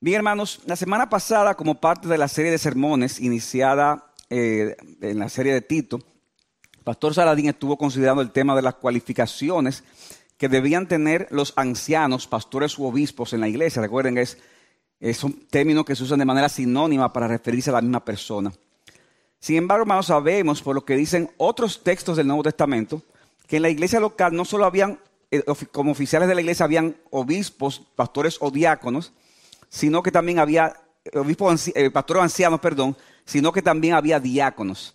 Bien, hermanos, la semana pasada, como parte de la serie de sermones iniciada eh, en la serie de Tito, Pastor Saladín estuvo considerando el tema de las cualificaciones que debían tener los ancianos, pastores u obispos en la iglesia. Recuerden es, es un término que se usa de manera sinónima para referirse a la misma persona. Sin embargo, hermanos, sabemos por lo que dicen otros textos del Nuevo Testamento, que en la iglesia local no solo habían, eh, como oficiales de la iglesia, habían obispos, pastores o diáconos, sino que también había, obispos, pastores ancianos, perdón, sino que también había diáconos.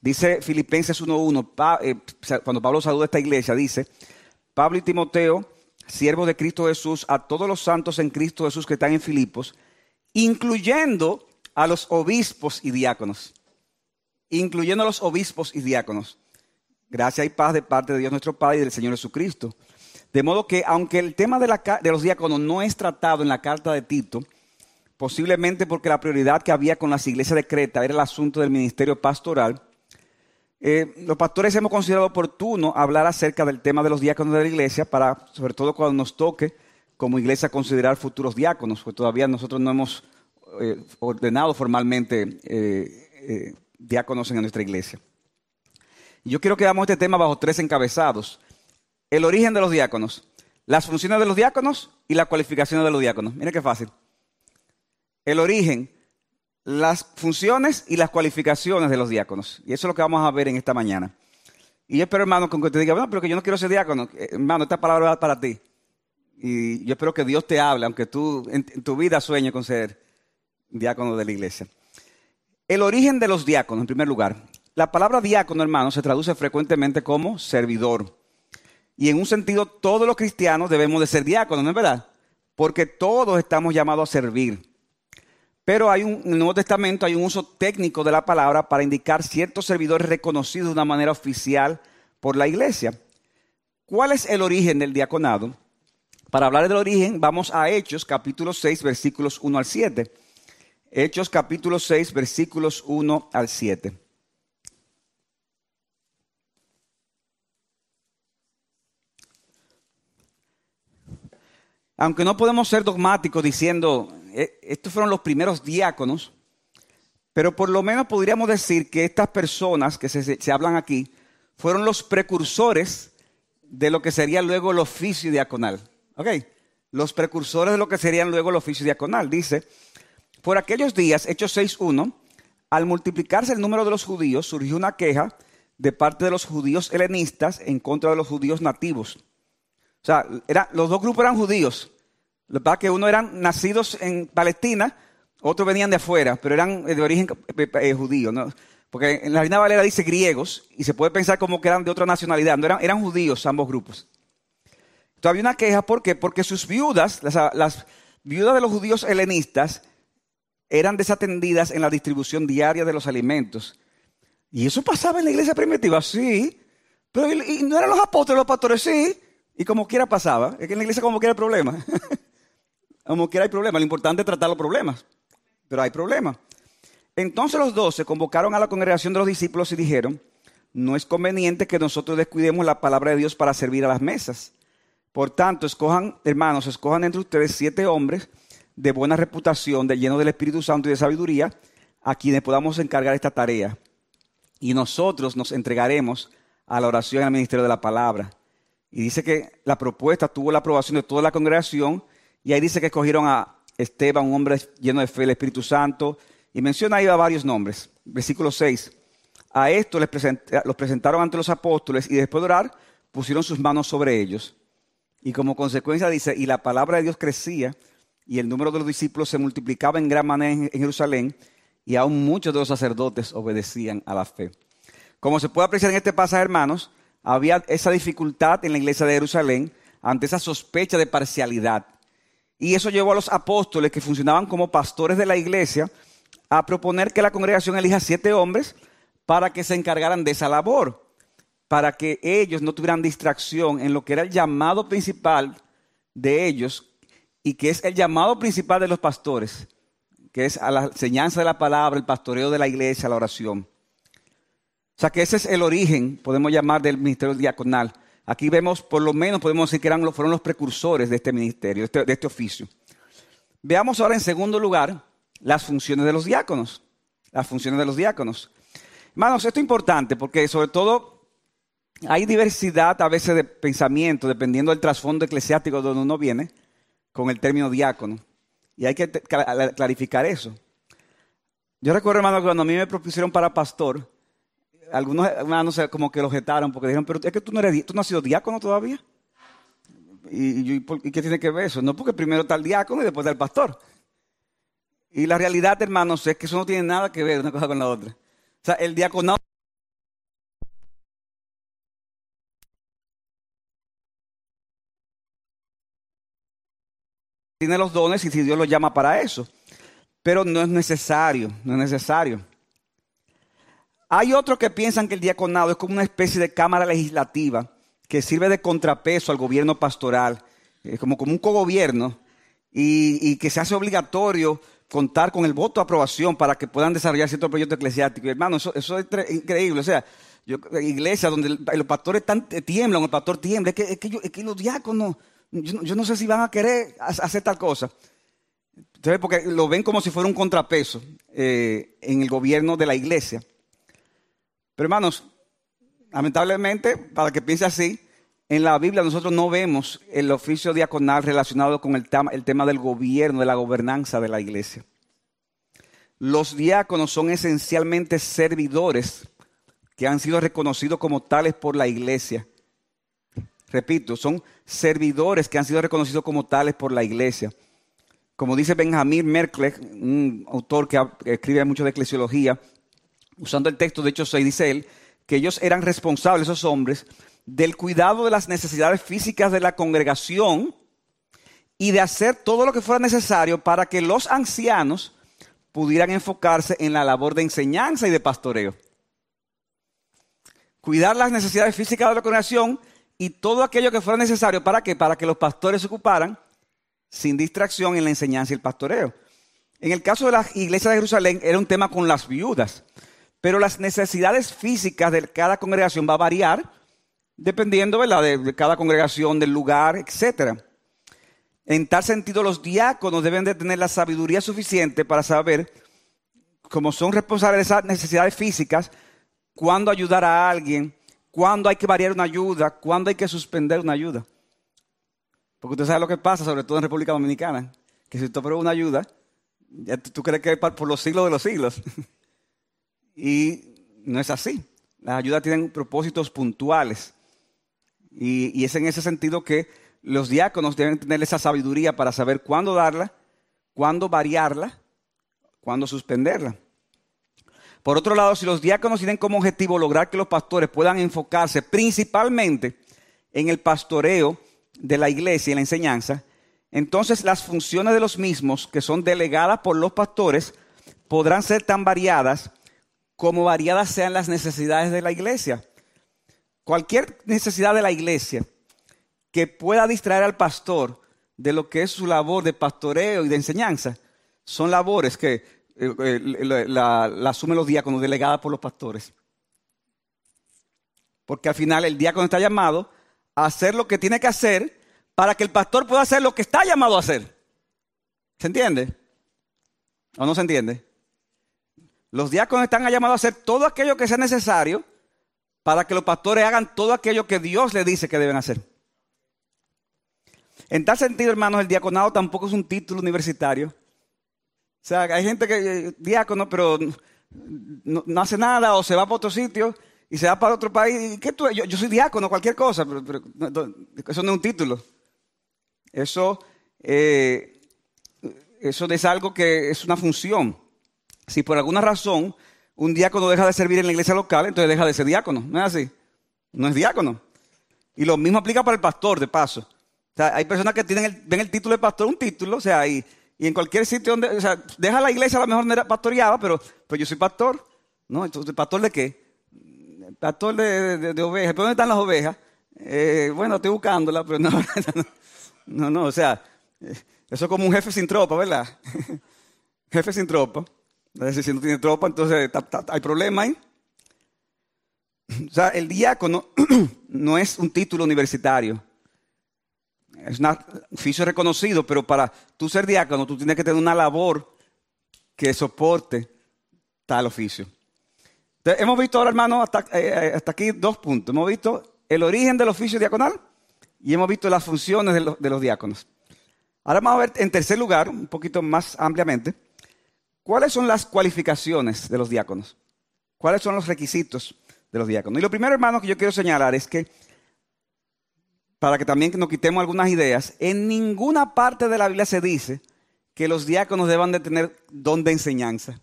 Dice Filipenses 1.1, eh, cuando Pablo saluda a esta iglesia, dice, Pablo y Timoteo, siervos de Cristo Jesús, a todos los santos en Cristo Jesús que están en Filipos, incluyendo a los obispos y diáconos. Incluyendo a los obispos y diáconos. Gracias y paz de parte de Dios nuestro Padre y del Señor Jesucristo. De modo que, aunque el tema de, los diáconos no es tratado en la carta de Tito, posiblemente porque la prioridad que había con las iglesias de Creta era el asunto del ministerio pastoral, eh, los pastores hemos considerado oportuno hablar acerca del tema de los diáconos de la iglesia, para, sobre todo cuando nos toque como iglesia considerar futuros diáconos, porque todavía nosotros no hemos eh, ordenado formalmente eh, diáconos en nuestra iglesia. Yo quiero que veamos este tema bajo tres encabezados el origen de los diáconos, las funciones de los diáconos y las cualificaciones de los diáconos. Mira qué fácil. El origen, las funciones y las cualificaciones de los diáconos. Y eso es lo que vamos a ver en esta mañana. Y yo espero, hermano, que te diga, bueno, pero que yo no quiero ser diácono. Eh, hermano, esta palabra va para ti. Y yo espero que Dios te hable, aunque tú en, tu vida sueñes con ser diácono de la iglesia. El origen de los diáconos, en primer lugar. La palabra diácono, hermano, se traduce frecuentemente como servidor. Y en un sentido, todos los cristianos debemos de ser diáconos, ¿no es verdad? Porque todos estamos llamados a servir. Pero hay un, en el Nuevo Testamento hay un uso técnico de la palabra para indicar ciertos servidores reconocidos de una manera oficial por la iglesia. ¿Cuál es el origen del diaconado? Para hablar del origen, vamos a Hechos capítulo 6, versículos 1 al 7. Hechos capítulo 6, versículos 1 al 7. Aunque no podemos ser dogmáticos diciendo, eh, estos fueron los primeros diáconos, pero por lo menos podríamos decir que estas personas que se, hablan aquí fueron los precursores de lo que sería luego el oficio diaconal. ¿Ok? Los precursores de lo que serían luego el oficio diaconal. Dice, por aquellos días, Hechos 6.1, al multiplicarse el número de los judíos, surgió una queja de parte de los judíos helenistas en contra de los judíos nativos o sea, los dos grupos eran judíos. Lo que pasa es que uno eran nacidos en Palestina, otros venían de afuera, pero eran de origen eh, eh, judío. ¿no? Porque en la Reina Valera dice griegos y se puede pensar como que eran de otra nacionalidad. No eran, eran judíos ambos grupos. Entonces había una queja, ¿por qué? Porque sus viudas, las, las viudas de los judíos helenistas, eran desatendidas en la distribución diaria de los alimentos. Y eso pasaba en la iglesia primitiva, sí. Pero y no eran los apóstoles, los pastores, sí. Y como quiera pasaba, es que en la iglesia como quiera hay problema. como quiera hay problema. Lo importante es tratar los problemas. Pero hay problemas. Entonces los doce convocaron a la congregación de los discípulos y dijeron, no es conveniente que nosotros descuidemos la palabra de Dios para servir a las mesas. Por tanto, escojan, hermanos, escojan entre ustedes siete hombres de buena reputación, de lleno del Espíritu Santo y de sabiduría, a quienes podamos encargar esta tarea. Y nosotros nos entregaremos a la oración y al ministerio de la palabra. Y dice que la propuesta tuvo la aprobación de toda la congregación. Y ahí dice que escogieron a Esteban, un hombre lleno de fe del Espíritu Santo. Y menciona ahí a varios nombres. Versículo 6. A esto les los presentaron ante los apóstoles y después de orar pusieron sus manos sobre ellos. Y como consecuencia dice, y la palabra de Dios crecía y el número de los discípulos se multiplicaba en gran manera en Jerusalén y aún muchos de los sacerdotes obedecían a la fe. Como se puede apreciar en este pasaje, hermanos, había esa dificultad en la iglesia de Jerusalén ante esa sospecha de parcialidad. Y eso llevó a los apóstoles que funcionaban como pastores de la iglesia a proponer que la congregación elija siete hombres para que se encargaran de esa labor, para que ellos no tuvieran distracción en lo que era el llamado principal de ellos y que es el llamado principal de los pastores, que es a la enseñanza de la palabra, el pastoreo de la iglesia, la oración. O sea que ese es el origen, podemos llamar, del ministerio diaconal. Aquí vemos, por lo menos podemos decir que eran, fueron los precursores de este ministerio, de este, de este oficio. Veamos ahora en segundo lugar las funciones de los diáconos. Las funciones de los diáconos. Hermanos, esto es importante porque sobre todo hay diversidad a veces de pensamiento dependiendo del trasfondo eclesiástico de donde uno viene con el término diácono. Y hay que clarificar eso. Yo recuerdo, hermano, cuando a mí me propusieron para pastor, algunos hermanos como que lo jetaron porque dijeron, pero es que tú no, eres, tú no has sido diácono todavía. ¿Y, qué tiene que ver eso? No, porque primero está el diácono y después está el pastor. Y la realidad, hermanos, es que eso no tiene nada que ver una cosa con la otra. O sea, el diaconado tiene los dones y si Dios lo llama para eso. Pero no es necesario, no es necesario. Hay otros que piensan que el diaconado es como una especie de cámara legislativa que sirve de contrapeso al gobierno pastoral, eh, como, como un cogobierno, y, y que se hace obligatorio contar con el voto de aprobación para que puedan desarrollar ciertos proyectos eclesiásticos. Hermano, eso, es increíble. O sea, yo, iglesia donde los pastores están, tiemblan, el pastor tiembla, es que, es que, los diáconos, yo, no sé si van a querer hacer tal cosa. Entonces, porque lo ven como si fuera un contrapeso eh, en el gobierno de la iglesia. Pero hermanos, lamentablemente, para que piense así, en la Biblia nosotros no vemos el oficio diaconal relacionado con el tema, el tema del gobierno, de la gobernanza de la iglesia. Los diáconos son esencialmente servidores que han sido reconocidos como tales por la iglesia. Repito, son servidores que han sido reconocidos como tales por la iglesia. Como dice Benjamín Merkle, un autor que escribe mucho de eclesiología, usando el texto de Hechos 6, dice él, que ellos eran responsables, esos hombres, del cuidado de las necesidades físicas de la congregación y de hacer todo lo que fuera necesario para que los ancianos pudieran enfocarse en la labor de enseñanza y de pastoreo. Cuidar las necesidades físicas de la congregación y todo aquello que fuera necesario para que para que los pastores se ocuparan sin distracción en la enseñanza y el pastoreo. En el caso de la iglesia de Jerusalén era un tema con las viudas, pero las necesidades físicas de cada congregación va a variar dependiendo De, cada congregación, del lugar, etc. En tal sentido, los diáconos deben de tener la sabiduría suficiente para saber, como son responsables de esas necesidades físicas, cuándo ayudar a alguien, cuándo hay que variar una ayuda, cuándo hay que suspender una ayuda. Porque usted sabe lo que pasa, sobre todo en República Dominicana, que si tú pruebas una ayuda, tú crees que es por los siglos de los siglos. y no es así. Las ayudas tienen propósitos puntuales. Y, es en ese sentido que los diáconos deben tener esa sabiduría para saber cuándo darla, cuándo variarla, cuándo suspenderla. Por otro lado, si los diáconos tienen como objetivo lograr que los pastores puedan enfocarse principalmente en el pastoreo de la iglesia y la enseñanza, entonces las funciones de los mismos, que son delegadas por los pastores, podrán ser tan variadas como variadas sean las necesidades de la iglesia. Cualquier necesidad de la iglesia que pueda distraer al pastor de lo que es su labor de pastoreo y de enseñanza, son labores que eh, eh, la, asumen los diáconos delegadas por los pastores. Porque al final el diácono está llamado a hacer lo que tiene que hacer para que el pastor pueda hacer lo que está llamado a hacer. ¿Se entiende? ¿O no se entiende? Los diáconos están llamados a hacer todo aquello que sea necesario para que los pastores hagan todo aquello que Dios les dice que deben hacer. En tal sentido, hermanos, el diaconado tampoco es un título universitario. O sea, hay gente que es eh, diácono, pero no, hace nada o se va para otro sitio y se va para otro país. ¿Qué tú? Yo, soy diácono, cualquier cosa, pero, eso no es un título. Eso, eh, eso es algo que es una función. Si por alguna razón un diácono deja de servir en la iglesia local, entonces deja de ser diácono. ¿No es así? No es diácono. Y lo mismo aplica para el pastor, de paso. O sea, hay personas que tienen ven el título de pastor, un título, o sea, y, en cualquier sitio donde, o sea, deja la iglesia a lo mejor no era pastoreada, pero, pero yo soy pastor. ¿No? Entonces, ¿pastor de qué? Pastor de, ovejas. ¿Pero dónde están las ovejas? Eh, bueno, estoy buscándolas, pero no, no, no, o sea, eso es como un jefe sin tropa, ¿verdad? jefe sin tropa. Si no tiene tropa, entonces hay problema ahí. O sea, el diácono no es un título universitario. es un oficio reconocido, pero para tú ser diácono, tú tienes que tener una labor que soporte tal oficio. hemos visto ahora, hermano, hasta, eh, hasta, aquí dos puntos. Hemos visto el origen del oficio diaconal y hemos visto las funciones de los diáconos. Ahora vamos a ver, en tercer lugar, un poquito más ampliamente, cuáles son las cualificaciones de los diáconos. ¿Cuáles son los requisitos de los diáconos? Y lo primero, hermano, que yo quiero señalar es que para que también nos quitemos algunas ideas, en ninguna parte de la Biblia se dice que los diáconos deban de tener don de enseñanza,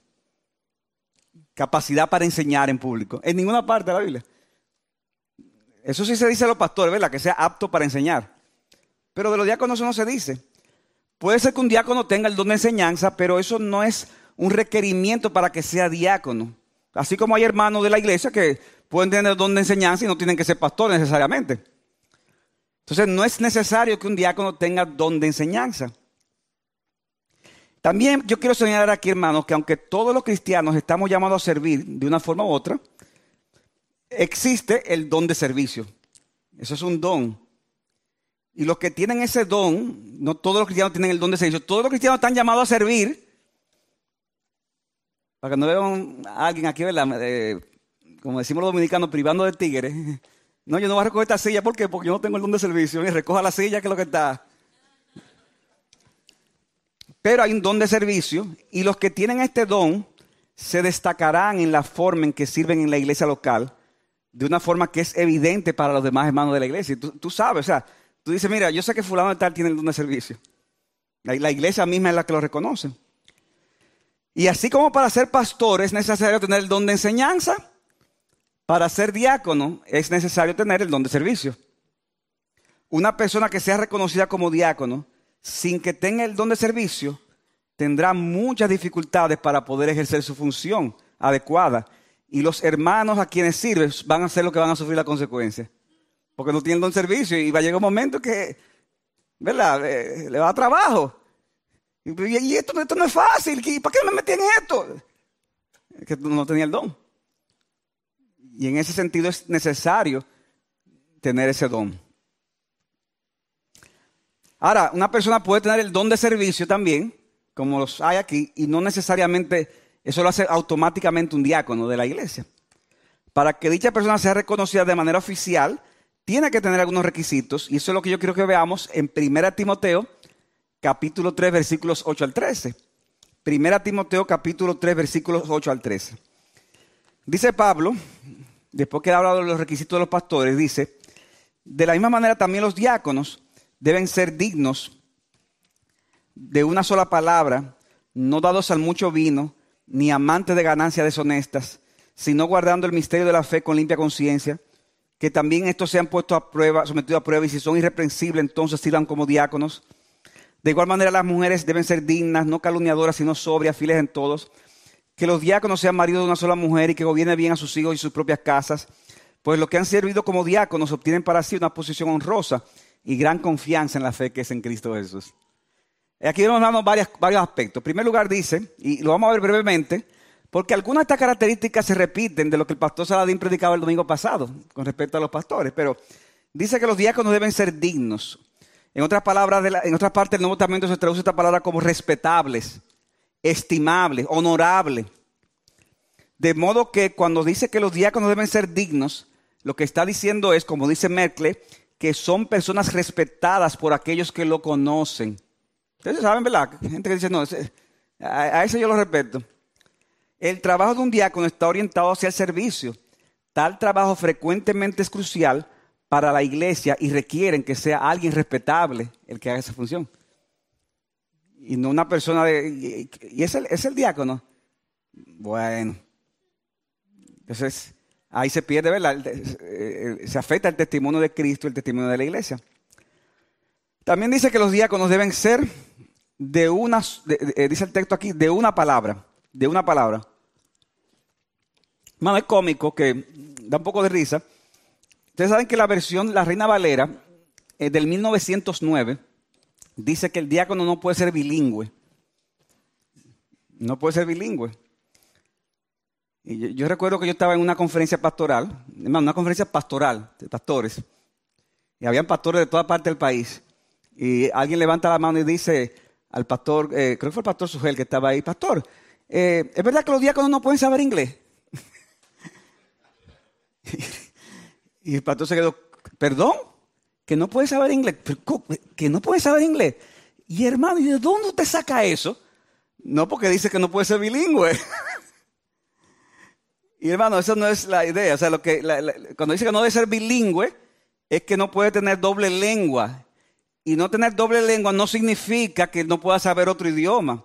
capacidad para enseñar en público. En ninguna parte de la Biblia. Eso sí se dice a los pastores, ¿verdad? Que sea apto para enseñar. Pero de los diáconos eso no se dice. Puede ser que un diácono tenga el don de enseñanza, pero eso no es un requerimiento para que sea diácono. Así como hay hermanos de la iglesia que pueden tener don de enseñanza y no tienen que ser pastores necesariamente. Entonces no es necesario que un diácono tenga don de enseñanza. También yo quiero señalar aquí, hermanos, que aunque todos los cristianos estamos llamados a servir de una forma u otra, existe el don de servicio. Eso es un don. Y los que tienen ese don, no todos los cristianos tienen el don de servicio, todos los cristianos están llamados a servir. Para que no vean a alguien aquí, ¿verdad? como decimos los dominicanos, privando de tigres. No, yo no voy a recoger esta silla. ¿Por qué? Porque yo no tengo el don de servicio. Y recoja la silla, que es lo que está. Pero hay un don de servicio. Y los que tienen este don se destacarán en la forma en que sirven en la iglesia local. De una forma que es evidente para los demás hermanos de la iglesia. Tú, tú sabes, o sea, tú dices, mira, yo sé que fulano de tal tiene el don de servicio. La iglesia misma es la que lo reconoce. Y así como para ser pastor es necesario tener el don de enseñanza, para ser diácono es necesario tener el don de servicio. Una persona que sea reconocida como diácono sin que tenga el don de servicio tendrá muchas dificultades para poder ejercer su función adecuada. Y los hermanos a quienes sirve van a ser los que van a sufrir la consecuencia. Porque no tienen don de servicio y va a llegar un momento que, ¿verdad? Eh, le va a trabajo. Y, esto, esto, no es fácil. ¿Para qué me metí en esto? Es que no tenía el don. Y en ese sentido es necesario tener ese don. Ahora, una persona puede tener el don de servicio también, como los hay aquí, y no necesariamente eso lo hace automáticamente un diácono de la iglesia. Para que dicha persona sea reconocida de manera oficial, tiene que tener algunos requisitos, y eso es lo que yo quiero que veamos en 1 Timoteo, capítulo 3, versículos 8 al 13. 1 Timoteo, capítulo 3, versículos 8 al 13. Dice Pablo, después que ha hablado de los requisitos de los pastores, dice, de la misma manera también los diáconos deben ser dignos de una sola palabra, no dados al mucho vino, ni amantes de ganancias deshonestas, sino guardando el misterio de la fe con limpia conciencia, que también estos sean puestos a prueba, sometidos a prueba, y si son irreprensibles, entonces sirvan como diáconos. De igual manera, las mujeres deben ser dignas, no calumniadoras, sino sobrias, fieles en todos que los diáconos sean maridos de una sola mujer y que gobiernen bien a sus hijos y sus propias casas, pues los que han servido como diáconos obtienen para sí una posición honrosa y gran confianza en la fe que es en Cristo Jesús. Aquí vamos dando varios aspectos. En primer lugar dice, y lo vamos a ver brevemente, porque algunas de estas características se repiten de lo que el pastor Saladín predicaba el domingo pasado con respecto a los pastores, pero dice que los diáconos deben ser dignos. En otras palabras, en otras partes del Nuevo Testamento se traduce esta palabra como respetables estimable, honorable. De modo que cuando dice que los diáconos deben ser dignos, lo que está diciendo es, como dice Merkel, que son personas respetadas por aquellos que lo conocen. Ustedes saben, ¿verdad? Gente que dice, no, a eso yo lo respeto. El trabajo de un diácono está orientado hacia el servicio. Tal trabajo frecuentemente es crucial para la iglesia y requieren que sea alguien respetable el que haga esa función y no una persona de... Y es el, es el diácono. Bueno. Entonces, ahí se pierde, ¿verdad? Se afecta el testimonio de Cristo, el testimonio de la iglesia. También dice que los diáconos deben ser de una, eh, dice el texto aquí, de una palabra, de una palabra. Mano, es cómico que da un poco de risa. Ustedes saben que la versión, la Reina Valera, eh, del 1909, dice que el diácono no puede ser bilingüe. No puede ser bilingüe. Y yo, recuerdo que yo estaba en una conferencia pastoral, una conferencia pastoral de pastores, y habían pastores de toda parte del país. y alguien levanta la mano y dice al pastor, eh, creo que fue el pastor Sugel que estaba ahí, pastor, eh, ¿es verdad que los diáconos no pueden saber inglés? y el pastor se quedó, ¿perdón? ¿Que no puede saber inglés? ¿Que no puede saber inglés? Y hermano, ¿y de dónde usted saca eso? No porque dice que no puede ser bilingüe. y hermano, eso no es la idea. O sea, lo que, cuando dice que no debe ser bilingüe, es que no puede tener doble lengua. Y no tener doble lengua no significa que no pueda saber otro idioma.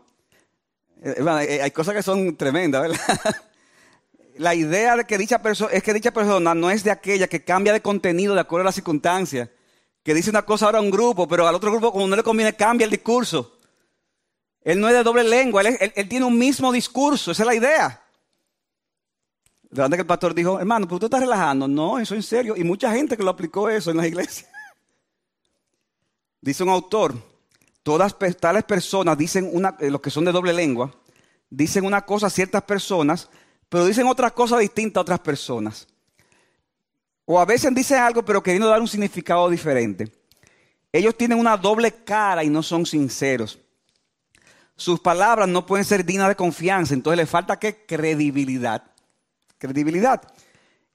Eh, eh, hay cosas que son tremendas, ¿verdad? La idea de que dicha persona es que dicha persona no es de aquella que cambia de contenido de acuerdo a las circunstancias, que dice una cosa ahora a un grupo, pero al otro grupo como no le conviene cambia el discurso. Él no es de doble lengua, él, tiene un mismo discurso, esa es la idea. De que el pastor dijo, hermano, pero tú estás relajando. No, eso en serio. Y mucha gente que lo aplicó eso en las iglesias. Dice un autor, todas tales personas dicen una, eh, los que son de doble lengua, dicen una cosa a ciertas personas, pero dicen otra cosa distinta a otras personas. O a veces dicen algo, pero queriendo dar un significado diferente. Ellos tienen una doble cara y no son sinceros. Sus palabras no pueden ser dignas de confianza, entonces le falta qué? Credibilidad. Credibilidad.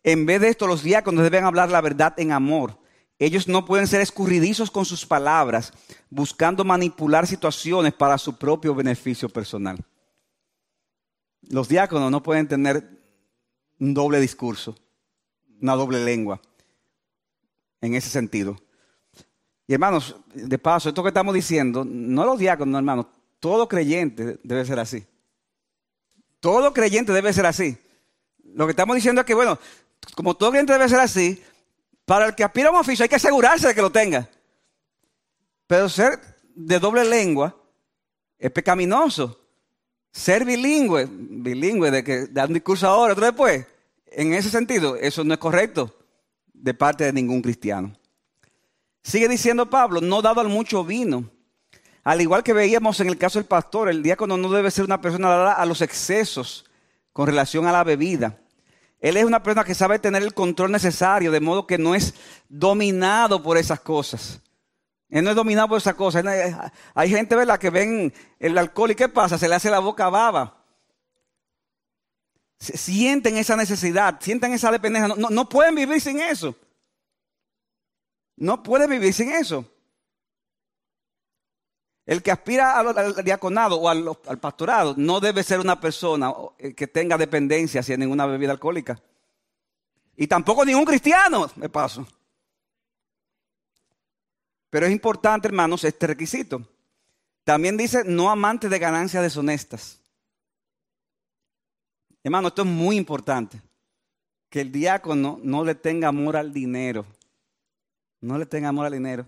En vez de esto, los diáconos deben hablar la verdad en amor. Ellos no pueden ser escurridizos con sus palabras, buscando manipular situaciones para su propio beneficio personal. Los diáconos no pueden tener un doble discurso, una doble lengua, en ese sentido. Y hermanos, de paso, esto que estamos diciendo, no los diáconos, hermanos, todo creyente debe ser así. Todo creyente debe ser así. Lo que estamos diciendo es que, bueno, como todo creyente debe ser así, para el que aspira a un oficio hay que asegurarse de que lo tenga. Pero ser de doble lengua es pecaminoso. Ser bilingüe, bilingüe de que dar un discurso ahora, otro después, en ese sentido, eso no es correcto de parte de ningún cristiano. Sigue diciendo Pablo, no dado al mucho vino. Al igual que veíamos en el caso del pastor, el diácono no debe ser una persona dada a los excesos con relación a la bebida. Él es una persona que sabe tener el control necesario, de modo que no es dominado por esas cosas. Él no es dominado por esas cosas. Hay gente, ¿verdad?, que ven el alcohol y ¿qué pasa? Se le hace la boca baba. Sienten esa necesidad, sienten esa dependencia. No, no pueden vivir sin eso. No pueden vivir sin eso. El que aspira al, diaconado o al, pastorado no debe ser una persona eh, que tenga dependencia hacia ninguna bebida alcohólica. Y tampoco ningún cristiano, me paso. Pero es importante, hermanos, este requisito. También dice no amante de ganancias deshonestas. Hermano, esto es muy importante. Que el diácono no le tenga amor al dinero. No le tenga amor al dinero.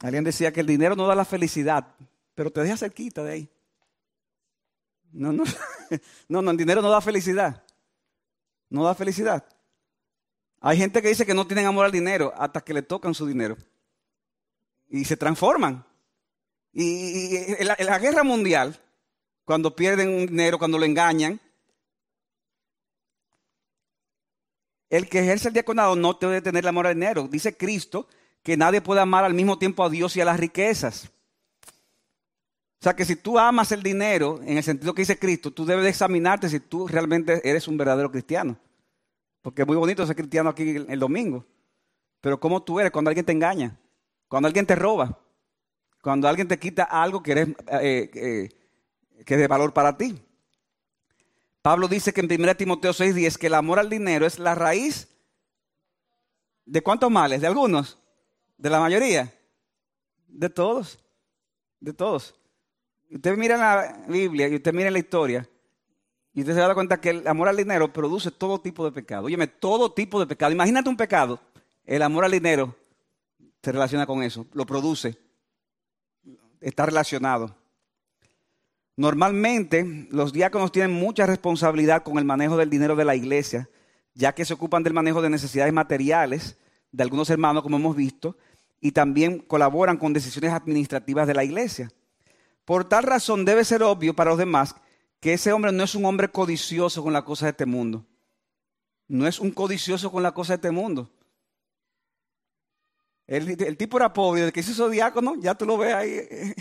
Alguien decía que el dinero no da la felicidad, pero te deja cerquita de ahí. No, no, no, no, el dinero no da felicidad. No da felicidad. Hay gente que dice que no tienen amor al dinero hasta que le tocan su dinero. Y se transforman. Y, en, la, guerra mundial, cuando pierden un dinero, cuando lo engañan, el que ejerce el diaconado no debe tener el amor al dinero. Dice Cristo que nadie puede amar al mismo tiempo a Dios y a las riquezas. O sea que si tú amas el dinero, en el sentido que dice Cristo, tú debes examinarte si tú realmente eres un verdadero cristiano. Porque es muy bonito ser cristiano aquí el domingo. Pero ¿cómo tú eres cuando alguien te engaña? Cuando alguien te roba. Cuando alguien te quita algo que, eres, eh, eh, que es de valor para ti. Pablo dice que en 1 Timoteo 6:10 que el amor al dinero es la raíz de cuántos males, de algunos. ¿De la mayoría? De todos. De todos. Usted mira la Biblia y usted mira la historia y usted se da cuenta que el amor al dinero produce todo tipo de pecado. Óyeme, todo tipo de pecado. Imagínate un pecado. El amor al dinero se relaciona con eso, lo produce. Está relacionado. Normalmente los diáconos tienen mucha responsabilidad con el manejo del dinero de la iglesia, ya que se ocupan del manejo de necesidades materiales de algunos hermanos, como hemos visto, y también colaboran con decisiones administrativas de la iglesia. Por tal razón debe ser obvio para los demás que ese hombre no es un hombre codicioso con la cosa de este mundo. No es un codicioso con la cosa de este mundo. El, tipo era pobre, desde que se hizo diácono, ya tú lo ves ahí.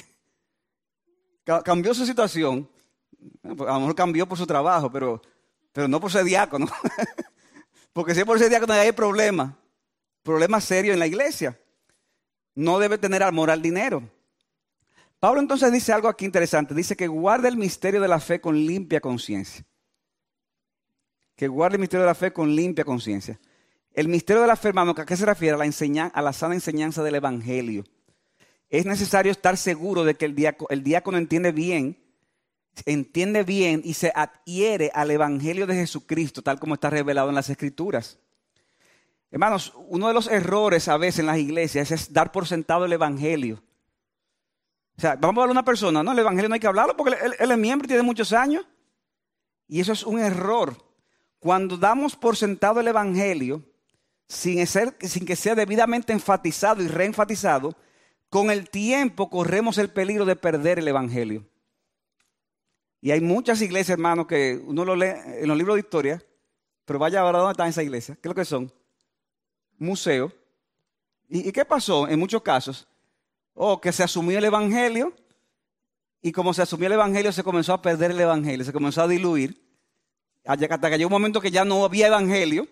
cambió su situación. Pues, a lo mejor cambió por su trabajo, pero, pero no por ser diácono. Porque si por ser diácono hay problema. Problema serio en la iglesia. No debe tener amor al dinero. Pablo entonces dice algo aquí interesante. Dice que guarda el misterio de la fe con limpia conciencia. Que guarde el misterio de la fe con limpia conciencia. El misterio de la fe, hermano, ¿a qué se refiere? A la, a la sana enseñanza del Evangelio. Es necesario estar seguro de que el diácono, el diácono entiende bien, entiende bien y se adhiere al Evangelio de Jesucristo, tal como está revelado en las Escrituras. Hermanos, uno de los errores a veces en las iglesias es dar por sentado el Evangelio. O sea, vamos a hablar a una persona, no, el Evangelio no hay que hablarlo porque él, es miembro y tiene muchos años. Y eso es un error. Cuando damos por sentado el Evangelio, sin, sin que sea debidamente enfatizado y reenfatizado, con el tiempo corremos el peligro de perder el Evangelio. Y hay muchas iglesias, hermanos, que uno lo lee en los libros de historia, pero vaya ahora dónde está esa iglesia. ¿Qué es lo que son? Museo. ¿Y, qué pasó en muchos casos? Oh, que se asumió el Evangelio y como se asumió el Evangelio se comenzó a perder el Evangelio, se comenzó a diluir. Hasta que llegó un momento que ya no había Evangelio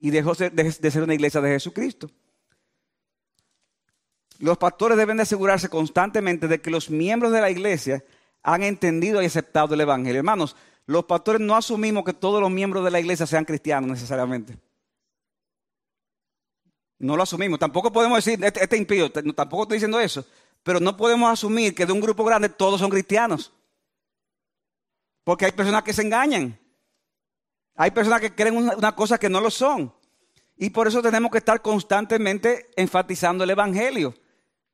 y dejó de ser una iglesia de Jesucristo. Los pastores deben de asegurarse constantemente de que los miembros de la iglesia han entendido y aceptado el Evangelio. Hermanos, los pastores no asumimos que todos los miembros de la iglesia sean cristianos necesariamente. No lo asumimos. Tampoco podemos decir, este, este impío, tampoco estoy diciendo eso. Pero no podemos asumir que de un grupo grande todos son cristianos. Porque hay personas que se engañan. Hay personas que creen una, cosa que no lo son. Y por eso tenemos que estar constantemente enfatizando el Evangelio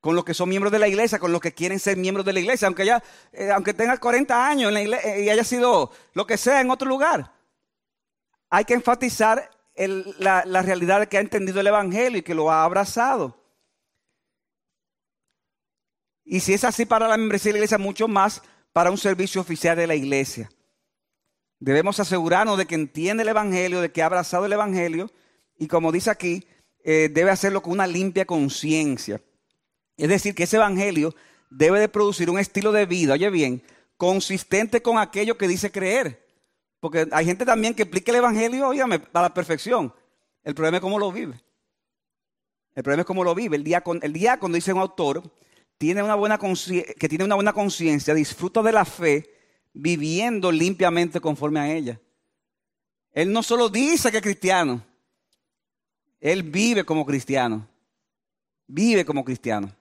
con los que son miembros de la iglesia, con los que quieren ser miembros de la iglesia, aunque, ya, eh, aunque tenga 40 años en la iglesia, y haya sido lo que sea en otro lugar. Hay que enfatizar la, la realidad que ha entendido el Evangelio y que lo ha abrazado. Y si es así para la membresía de la iglesia, mucho más para un servicio oficial de la iglesia. Debemos asegurarnos de que entiende el Evangelio, de que ha abrazado el Evangelio y como dice aquí, eh, debe hacerlo con una limpia conciencia. Es decir, que ese Evangelio debe de producir un estilo de vida, oye bien, consistente con aquello que dice creer. Porque hay gente también que explica el Evangelio, óyame, a la perfección. El problema es cómo lo vive. El problema es cómo lo vive. El diácono, el diácono dice un autor, tiene una buena que tiene una buena conciencia, disfruta de la fe, viviendo limpiamente conforme a ella. Él no solo dice que es cristiano, él vive como cristiano. Vive como cristiano.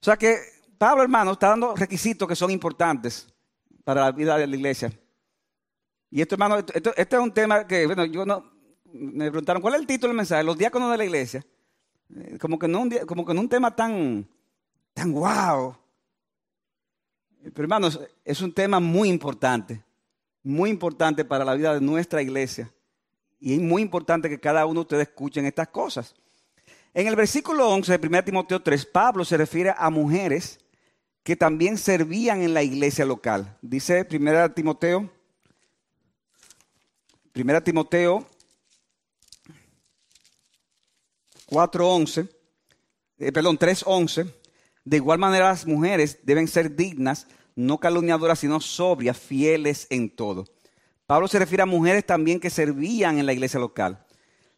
O sea que Pablo, hermano, está dando requisitos que son importantes para la vida de la iglesia. Y esto, hermano, esto, es un tema que, bueno, yo no, me preguntaron, ¿cuál es el título del mensaje? Los diáconos de la iglesia. Eh, como que no un, como que no un tema tan, tan guau. Pero hermanos, es un tema muy importante, muy importante para la vida de nuestra iglesia. Y es muy importante que cada uno de ustedes escuchen estas cosas. En el versículo 11 de 1 Timoteo 3, Pablo se refiere a mujeres que también servían en la iglesia local. Dice 1 Timoteo, 1 Timoteo 4.11, eh, perdón, 3.11, de igual manera las mujeres deben ser dignas no calumniadoras, sino sobrias, fieles en todo. Pablo se refiere a mujeres también que servían en la iglesia local.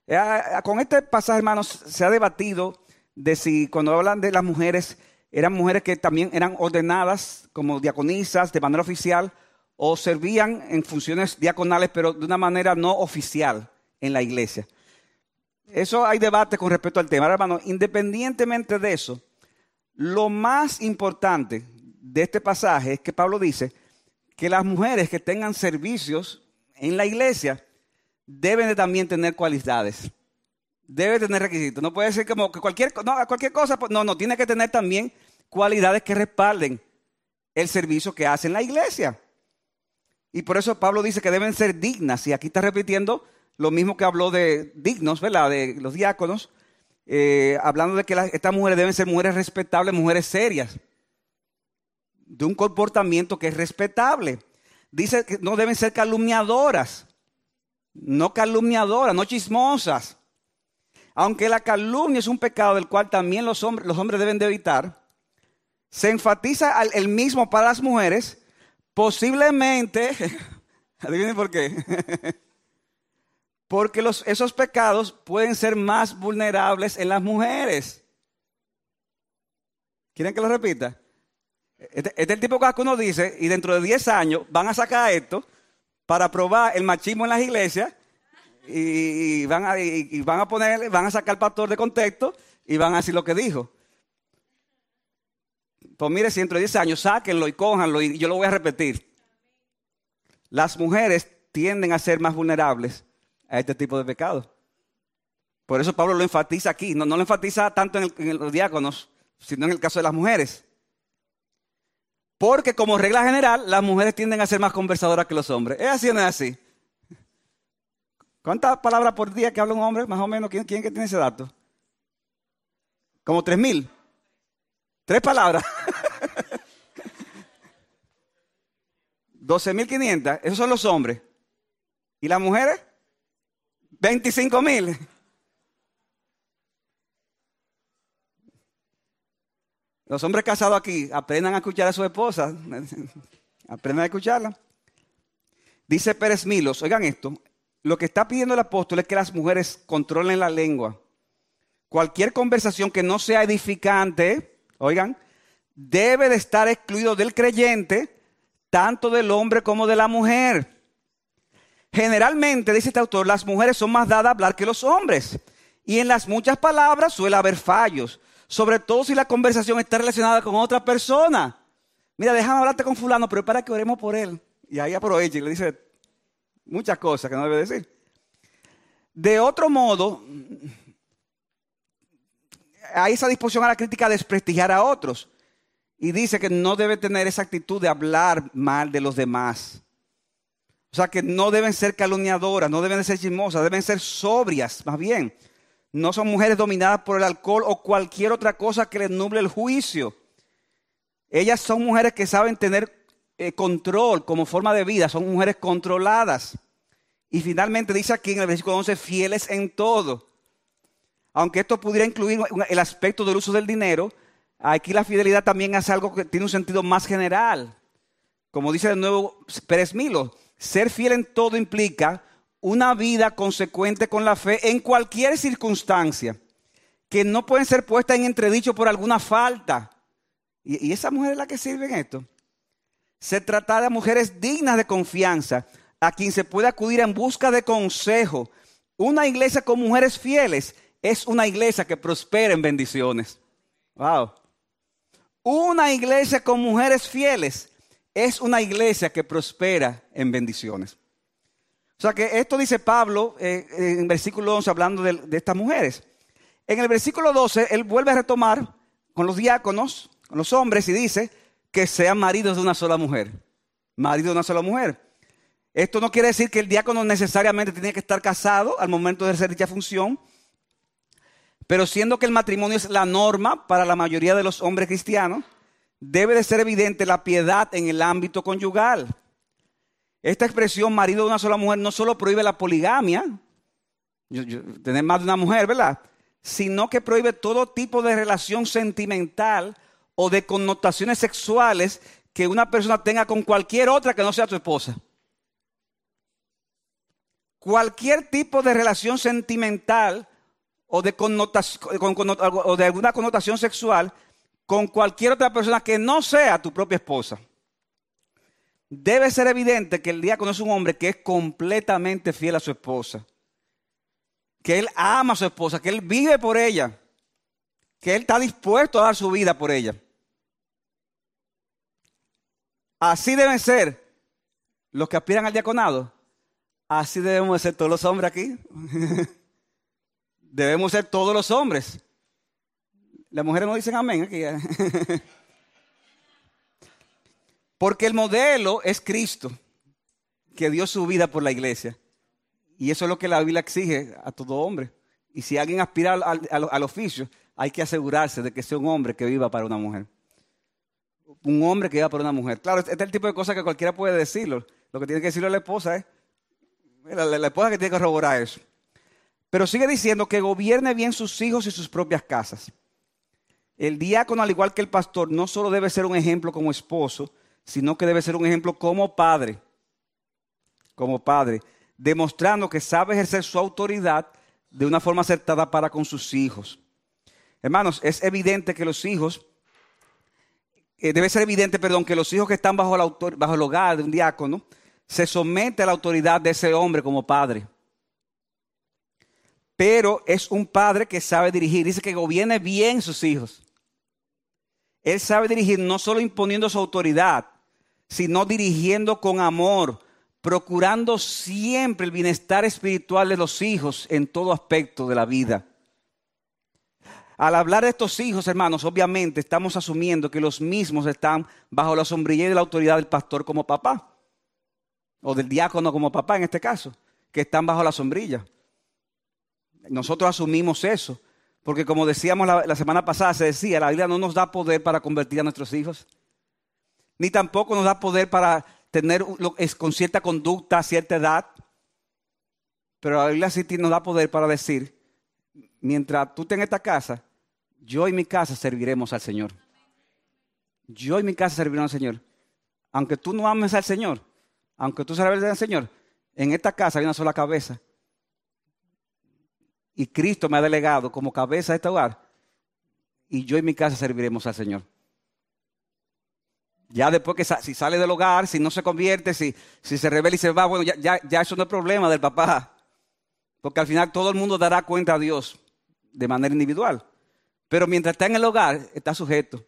Eh, con este pasaje, hermanos, se ha debatido de si cuando hablan de las mujeres, eran mujeres que también eran ordenadas como diaconisas de manera oficial o servían en funciones diaconales, pero de una manera no oficial en la iglesia. Eso hay debate con respecto al tema. hermano, independientemente de eso, lo más importante de este pasaje es que Pablo dice que las mujeres que tengan servicios en la iglesia deben de también tener cualidades. Debe tener requisitos. No puede ser como que cualquier, no, cualquier cosa, pues, no, no, tiene que tener también cualidades que respalden el servicio que hace en la iglesia. Y por eso Pablo dice que deben ser dignas. Y aquí está repitiendo lo mismo que habló de dignos, ¿verdad? De los diáconos. Eh, hablando de que estas mujeres deben ser mujeres respetables, mujeres serias de un comportamiento que es respetable. Dice que no deben ser calumniadoras, no calumniadoras, no chismosas. aunque la calumnia es un pecado del cual también los hombres, los hombres deben de evitar, se enfatiza el mismo para las mujeres, posiblemente, adivinen por qué, porque esos pecados pueden ser más vulnerables en las mujeres. ¿Quieren que lo repita? Este, este, es el tipo que uno dice, y dentro de 10 años van a sacar esto para probar el machismo en las iglesias y, van, a, van a poner, van a sacar al pastor de contexto y van a decir lo que dijo. Pues mire, si dentro de 10 años sáquenlo y cójanlo y yo lo voy a repetir. Las mujeres tienden a ser más vulnerables a este tipo de pecados. Por eso Pablo lo enfatiza aquí. No, lo enfatiza tanto en, en los diáconos, sino en el caso de las mujeres. Porque como regla general, las mujeres tienden a ser más conversadoras que los hombres. ¿Es así o no es así? ¿Cuántas palabras por día que habla un hombre? Más o menos, ¿quién, quién que tiene ese dato? Como tres mil. Tres palabras. 12.500, esos son los hombres. ¿Y las mujeres? 25.000. Los hombres casados aquí aprendan a escuchar a su esposa. aprendan a escucharla. Dice Pérez Milos, oigan esto, lo que está pidiendo el apóstol es que las mujeres controlen la lengua. Cualquier conversación que no sea edificante, oigan, debe de estar excluido del creyente, tanto del hombre como de la mujer. Generalmente, dice este autor, las mujeres son más dadas a hablar que los hombres. Y en las muchas palabras suele haber fallos sobre todo si la conversación está relacionada con otra persona. Mira, déjame hablarte con fulano, pero para que oremos por él. Y ahí aprovecha y le dice muchas cosas que no debe decir. De otro modo, hay esa disposición a la crítica a desprestigiar a otros. Y dice que no debe tener esa actitud de hablar mal de los demás. O sea, que no deben ser calumniadoras, no deben ser chismosas, deben ser sobrias, más bien. No son mujeres dominadas por el alcohol o cualquier otra cosa que les nuble el juicio. Ellas son mujeres que saben tener eh, control como forma de vida, son mujeres controladas. Y finalmente dice aquí en el versículo 11, fieles en todo. Aunque esto pudiera incluir el aspecto del uso del dinero, aquí la fidelidad también hace algo que tiene un sentido más general. Como dice de nuevo Pérez Milo, ser fiel en todo implica una vida consecuente con la fe en cualquier circunstancia, que no pueden ser puestas en entredicho por alguna falta. Y, esa mujer es la que sirve en esto. Se trata de mujeres dignas de confianza, a quien se puede acudir en busca de consejo. Una iglesia con mujeres fieles es una iglesia que prospera en bendiciones. Wow. Una iglesia con mujeres fieles es una iglesia que prospera en bendiciones. O sea que esto dice Pablo eh, en versículo 11 hablando de, de, estas mujeres. En el versículo 12 él vuelve a retomar con los diáconos, con los hombres y dice que sean maridos de una sola mujer. Marido de una sola mujer. Esto no quiere decir que el diácono necesariamente tiene que estar casado al momento de hacer dicha función, pero siendo que el matrimonio es la norma para la mayoría de los hombres cristianos, debe de ser evidente la piedad en el ámbito conyugal. Esta expresión marido de una sola mujer no solo prohíbe la poligamia, tener más de una mujer, ¿verdad? Sino que prohíbe todo tipo de relación sentimental o de connotaciones sexuales que una persona tenga con cualquier otra que no sea tu esposa. Cualquier tipo de relación sentimental o de, de alguna connotación sexual con cualquier otra persona que no sea tu propia esposa debe ser evidente que el diácono es un hombre que es completamente fiel a su esposa, que él ama a su esposa, que él vive por ella, que él está dispuesto a dar su vida por ella. Así deben ser los que aspiran al diaconado. Así debemos ser todos los hombres aquí. debemos ser todos los hombres. Las mujeres no dicen amén aquí. Porque el modelo es Cristo, que dio su vida por la iglesia. Y eso es lo que la Biblia exige a todo hombre. Y si alguien aspira al, oficio, hay que asegurarse de que sea un hombre que viva para una mujer. Un hombre que viva para una mujer. Claro, este es el tipo de cosas que cualquiera puede decirlo. Lo que tiene que decirlo la esposa es, la, la esposa que tiene que corroborar eso. Pero sigue diciendo que gobierne bien sus hijos y sus propias casas. El diácono, al igual que el pastor, no solo debe ser un ejemplo como esposo, sino que debe ser un ejemplo como padre. Como padre, demostrando que sabe ejercer su autoridad de una forma acertada para con sus hijos. Hermanos, es evidente que los hijos, eh, debe ser evidente, perdón, que los hijos que están bajo, bajo el hogar de un diácono se someten a la autoridad de ese hombre como padre pero es un padre que sabe dirigir. Dice que gobierne bien sus hijos. Él sabe dirigir no solo imponiendo su autoridad, sino dirigiendo con amor, procurando siempre el bienestar espiritual de los hijos en todo aspecto de la vida. Al hablar de estos hijos, hermanos, obviamente estamos asumiendo que los mismos están bajo la sombrilla de la autoridad del pastor como papá, o del diácono como papá en este caso, que están bajo la sombrilla. Nosotros asumimos eso, porque como decíamos la, semana pasada, se decía, la Biblia no nos da poder para convertir a nuestros hijos, ni tampoco nos da poder para tener con cierta conducta cierta edad, pero la Biblia sí nos da poder para decir, mientras tú estés en esta casa, yo y mi casa serviremos al Señor. Yo y mi casa serviremos al Señor. Aunque tú no ames al Señor, aunque tú seas al Señor, en esta casa hay una sola cabeza y Cristo me ha delegado como cabeza de este hogar y yo y mi casa serviremos al Señor. Ya después que si sale del hogar, si no se convierte, si, se revela y se va, bueno, ya, ya, eso no es problema del papá. Porque al final todo el mundo dará cuenta a Dios de manera individual. Pero mientras está en el hogar, está sujeto.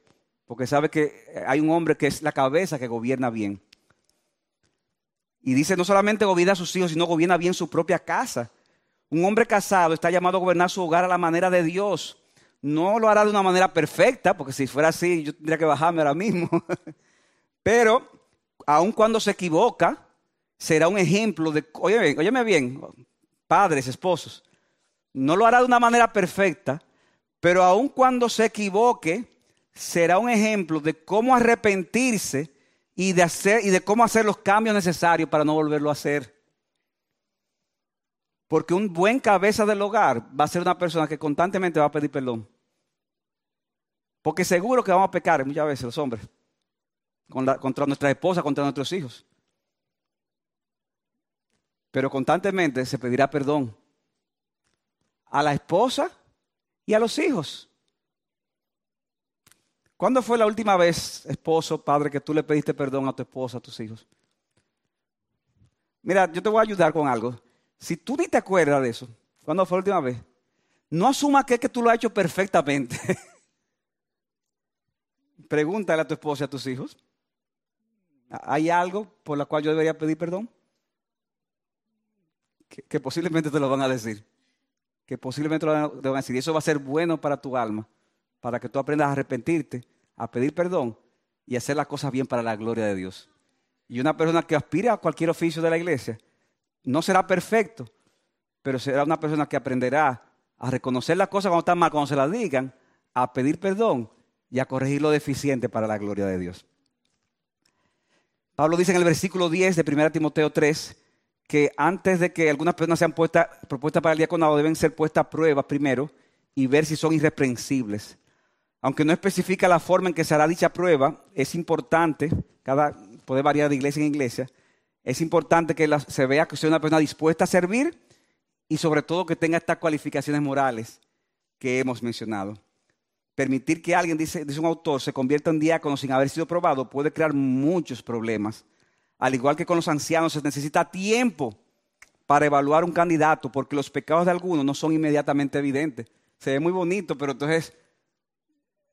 Porque sabe que hay un hombre que es la cabeza que gobierna bien. Y dice, no solamente gobierna a sus hijos, sino gobierna bien su propia casa. Un hombre casado está llamado a gobernar su hogar a la manera de Dios. No lo hará de una manera perfecta, porque si fuera así yo tendría que bajarme ahora mismo. Pero aun cuando se equivoca, será un ejemplo de, oye, óyeme bien, padres, esposos, no lo hará de una manera perfecta, pero aun cuando se equivoque, será un ejemplo de cómo arrepentirse y de, hacer, y de cómo hacer los cambios necesarios para no volverlo a hacer. Porque un buen cabeza del hogar va a ser una persona que constantemente va a pedir perdón. Porque seguro que vamos a pecar muchas veces los hombres. contra nuestra esposa, contra nuestros hijos. Pero constantemente se pedirá perdón a la esposa y a los hijos. ¿Cuándo fue la última vez, esposo, padre, que tú le pediste perdón a tu esposa, a tus hijos? Mira, yo te voy a ayudar con algo. Si tú ni te acuerdas de eso, ¿cuándo fue la última vez? No asuma que es que tú lo has hecho perfectamente. Pregúntale a tu esposa y a tus hijos. ¿Hay algo por lo cual yo debería pedir perdón? Que, posiblemente te lo van a decir. Que posiblemente te lo van a decir. Y eso va a ser bueno para tu alma. Para que tú aprendas a arrepentirte, a pedir perdón y hacer las cosas bien para la gloria de Dios. Y una persona que aspira a cualquier oficio de la iglesia no será perfecto, pero será una persona que aprenderá a reconocer las cosas cuando están mal, cuando se las digan, a pedir perdón y a corregir lo deficiente para la gloria de Dios. Pablo dice en el versículo 10 de 1 Timoteo 3 que antes de que algunas personas sean puestas, propuestas para el diaconado deben ser puestas a prueba primero y ver si son irreprensibles. Aunque no especifica la forma en que se hará dicha prueba, es importante, cada, puede variar de iglesia en iglesia, es importante que se vea que sea una persona dispuesta a servir y sobre todo que tenga estas cualificaciones morales que hemos mencionado. Permitir que alguien, dice, un autor, se convierta en diácono sin haber sido probado puede crear muchos problemas. Al igual que con los ancianos, se necesita tiempo para evaluar un candidato porque los pecados de algunos no son inmediatamente evidentes. Se ve muy bonito, pero entonces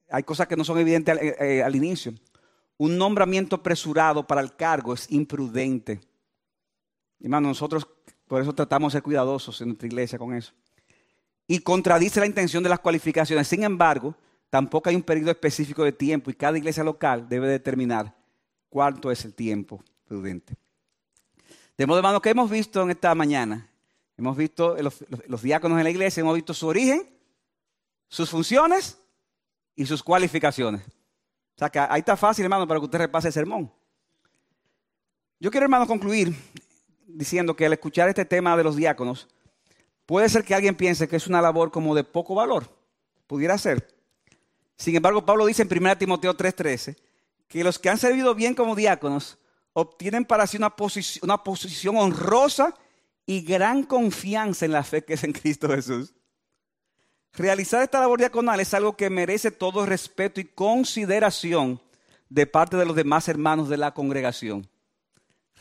hay cosas que no son evidentes al, eh, al inicio. Un nombramiento apresurado para el cargo es imprudente. Hermano, nosotros por eso tratamos de ser cuidadosos en nuestra iglesia con eso. Y contradice la intención de las cualificaciones. Sin embargo, tampoco hay un periodo específico de tiempo y cada iglesia local debe determinar cuánto es el tiempo prudente. De modo, hermano, que hemos visto en esta mañana, hemos visto los, los diáconos en la iglesia, hemos visto su origen, sus funciones y sus cualificaciones. O sea que ahí está fácil, hermano, para que usted repase el sermón. Yo quiero, hermano, concluir diciendo que al escuchar este tema de los diáconos, puede ser que alguien piense que es una labor como de poco valor. Pudiera ser. Sin embargo, Pablo dice en 1 Timoteo 3:13 que los que han servido bien como diáconos obtienen para sí una, una posición honrosa y gran confianza en la fe que es en Cristo Jesús. Realizar esta labor diaconal es algo que merece todo respeto y consideración de parte de los demás hermanos de la congregación.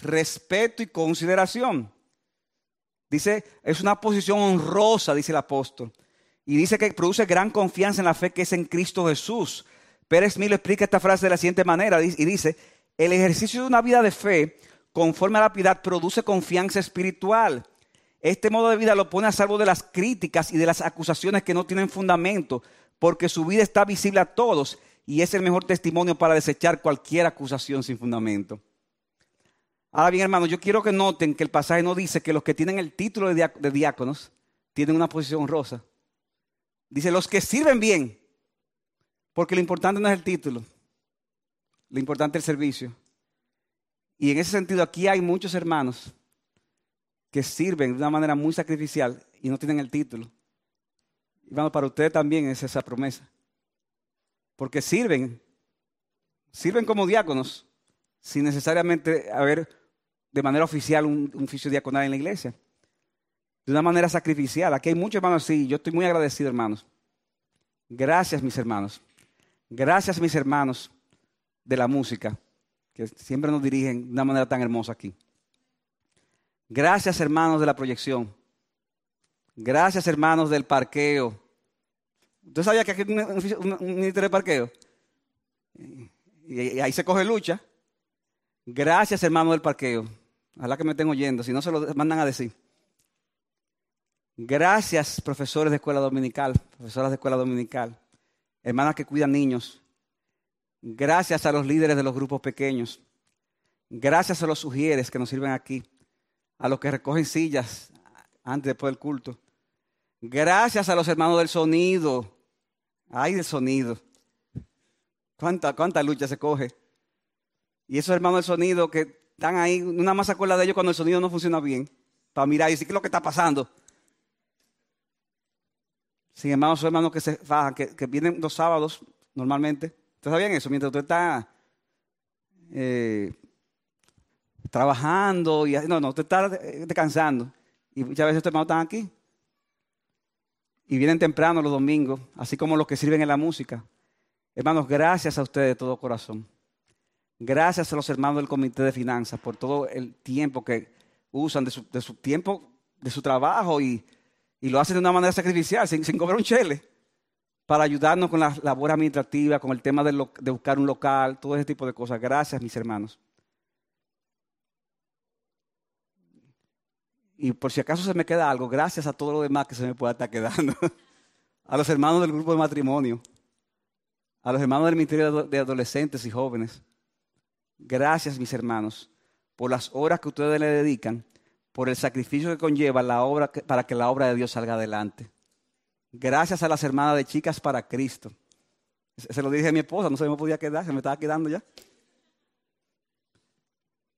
Respeto y consideración. Dice, es una posición honrosa, dice el apóstol. Y dice que produce gran confianza en la fe que es en Cristo Jesús. Pérez Milo explica esta frase de la siguiente manera y dice, el ejercicio de una vida de fe conforme a la piedad produce confianza espiritual. Este modo de vida lo pone a salvo de las críticas y de las acusaciones que no tienen fundamento, porque su vida está visible a todos y es el mejor testimonio para desechar cualquier acusación sin fundamento. Ahora bien, hermanos, yo quiero que noten que el pasaje no dice que los que tienen el título de diáconos tienen una posición honrosa. Dice los que sirven bien, porque lo importante no es el título, lo importante es el servicio. Y en ese sentido, aquí hay muchos hermanos que sirven de una manera muy sacrificial y no tienen el título. Bueno, para ustedes también es esa promesa. Porque sirven, sirven como diáconos, sin necesariamente haber de manera oficial un, oficio diaconal en la iglesia. De una manera sacrificial. Aquí hay muchos hermanos sí, yo estoy muy agradecido, hermanos. Gracias, mis hermanos. Gracias, mis hermanos de la música que siempre nos dirigen de una manera tan hermosa aquí. Gracias hermanos de la proyección. Gracias hermanos del parqueo. ¿Usted sabía que aquí hay un, ministerio de parqueo? Y, ahí se coge lucha. Gracias hermanos del parqueo. Ojalá que me estén oyendo, si no se lo mandan a decir. Gracias profesores de escuela dominical, profesoras de escuela dominical, hermanas que cuidan niños, Gracias a los líderes de los grupos pequeños. Gracias a los sugieres que nos sirven aquí. A los que recogen sillas antes después del culto. Gracias a los hermanos del sonido. Ay, del sonido. ¿Cuánta, cuánta lucha se coge? Y esos hermanos del sonido que están ahí, una más acuerda de ellos cuando el sonido no funciona bien. Para mirar y decir qué es lo que está pasando. Sin embargo, son hermanos que se bajan, que, que vienen los sábados normalmente ¿Ustedes sabían eso? Mientras usted está eh, trabajando, y, no, no, usted está descansando. Y muchas veces estos hermanos están aquí. Y vienen temprano los domingos, así como los que sirven en la música. Hermanos, gracias a ustedes de todo corazón. Gracias a los hermanos del Comité de Finanzas por todo el tiempo que usan de su, tiempo, de su trabajo y, lo hacen de una manera sacrificial, sin, cobrar un chele para ayudarnos con la labor administrativa, con el tema de, buscar un local, todo ese tipo de cosas. Gracias, mis hermanos. Y por si acaso se me queda algo, gracias a todo lo demás que se me pueda estar quedando. a los hermanos del grupo de matrimonio, a los hermanos del Ministerio de Adolescentes y Jóvenes. Gracias, mis hermanos, por las horas que ustedes le dedican, por el sacrificio que conlleva la obra para que la obra de Dios salga adelante. Gracias a las hermanas de Chicas para Cristo. Se lo dije a mi esposa, no se me podía quedar, se me estaba quedando ya.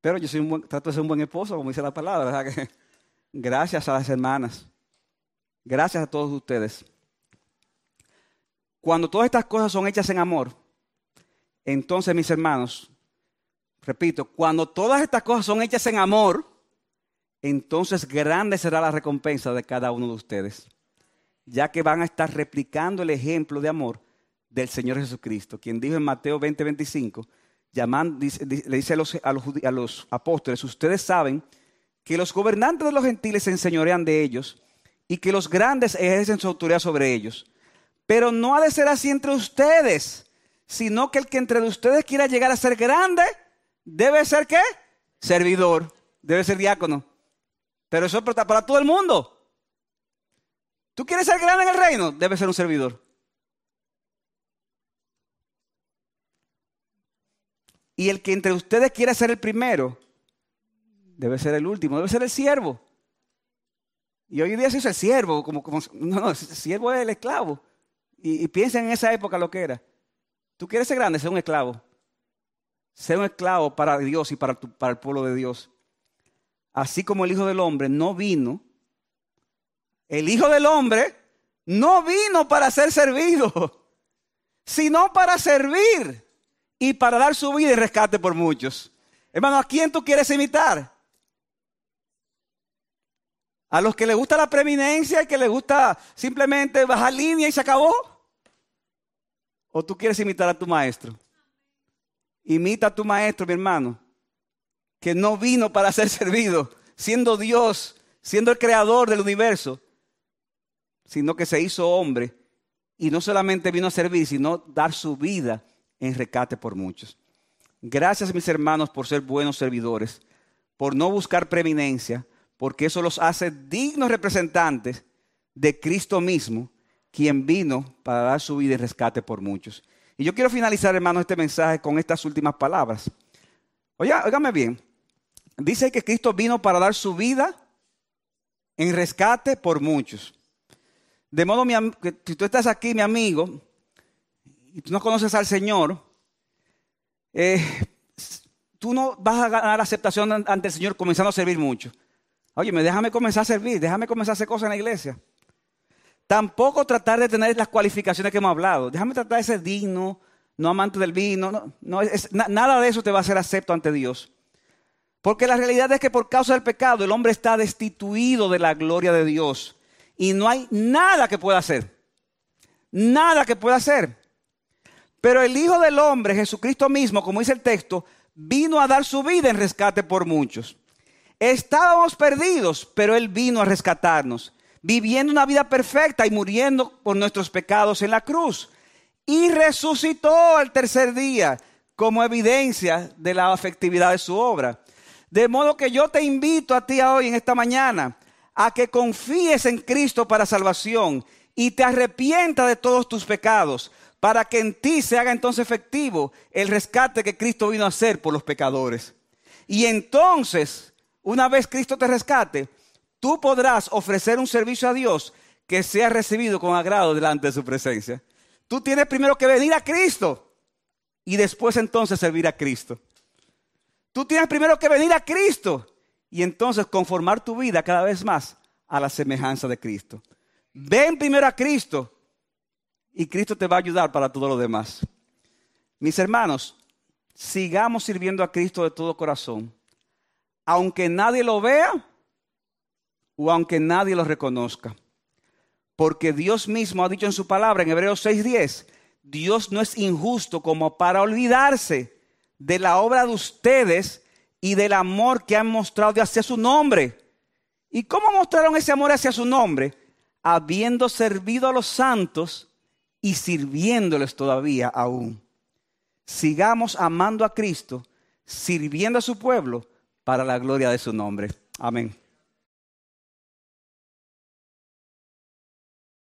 Pero yo soy un trato de ser un buen esposo, como dice la palabra. gracias a las hermanas. Gracias a todos ustedes. Cuando todas estas cosas son hechas en amor, entonces mis hermanos, repito, cuando todas estas cosas son hechas en amor, entonces grande será la recompensa de cada uno de ustedes ya que van a estar replicando el ejemplo de amor del Señor Jesucristo, quien dijo en Mateo 20, 25, le dice a los, a los apóstoles, ustedes saben que los gobernantes de los gentiles se enseñorean de ellos y que los grandes ejercen su autoridad sobre ellos. Pero no ha de ser así entre ustedes, sino que el que entre ustedes quiera llegar a ser grande, debe ser qué? Servidor, debe ser diácono. Pero eso es para todo el mundo. ¿Tú quieres ser grande en el reino? Debes ser un servidor. Y el que entre ustedes quiera ser el primero, debe ser el último, debe ser el siervo. Y hoy en día se usa el siervo, como, como no, no, el siervo es el esclavo. Y, piensa en esa época lo que era. Tú quieres ser grande, ser un esclavo. Ser un esclavo para Dios y para, para el pueblo de Dios. Así como el Hijo del Hombre no vino El Hijo del Hombre no vino para ser servido, sino para servir y para dar su vida y rescate por muchos. Hermano, ¿a quién tú quieres imitar? ¿A los que les gusta la preeminencia y que les gusta simplemente bajar línea y se acabó? ¿O tú quieres imitar a tu maestro? Imita a tu maestro, mi hermano, que no vino para ser servido, siendo Dios, siendo el creador del universo, sino que se hizo hombre y no solamente vino a servir, sino dar su vida en rescate por muchos. Gracias, mis hermanos, por ser buenos servidores, por no buscar preeminencia, porque eso los hace dignos representantes de Cristo mismo, quien vino para dar su vida en rescate por muchos. Y yo quiero finalizar, hermanos, este mensaje con estas últimas palabras. Oye, óigame bien. Dice que Cristo vino para dar su vida en rescate por muchos. De modo que si tú estás aquí, mi amigo, y tú no conoces al Señor, eh, tú no vas a ganar aceptación ante el Señor comenzando a servir mucho. Oye, déjame comenzar a servir, déjame comenzar a hacer cosas en la iglesia. Tampoco tratar de tener las cualificaciones que hemos hablado. Déjame tratar de ser digno, no amante del vino. No, nada de eso te va a ser acepto ante Dios. Porque la realidad es que por causa del pecado el hombre está destituido de la gloria de Dios. Y no hay nada que pueda hacer. Nada que pueda hacer. Pero el Hijo del Hombre, Jesucristo mismo, como dice el texto, vino a dar su vida en rescate por muchos. Estábamos perdidos, pero Él vino a rescatarnos, viviendo una vida perfecta y muriendo por nuestros pecados en la cruz. Y resucitó al tercer día como evidencia de la afectividad de su obra. De modo que yo te invito a ti hoy en esta mañana a que confíes en Cristo para salvación y te arrepientas de todos tus pecados para que en ti se haga entonces efectivo el rescate que Cristo vino a hacer por los pecadores. Y entonces, una vez Cristo te rescate, tú podrás ofrecer un servicio a Dios que sea recibido con agrado delante de su presencia. Tú tienes primero que venir a Cristo y después entonces servir a Cristo. Tú tienes primero que venir a Cristo y entonces conformar tu vida cada vez más a la semejanza de Cristo. Ven primero a Cristo y Cristo te va a ayudar para todo lo demás. Mis hermanos, sigamos sirviendo a Cristo de todo corazón, aunque nadie lo vea o aunque nadie lo reconozca. Porque Dios mismo ha dicho en su palabra en Hebreos 6:10, Dios no es injusto como para olvidarse de la obra de ustedes y del amor que han mostrado hacia su nombre. ¿Y cómo mostraron ese amor hacia su nombre? Habiendo servido a los santos y sirviéndoles todavía aún. Sigamos amando a Cristo, sirviendo a su pueblo para la gloria de su nombre. Amén.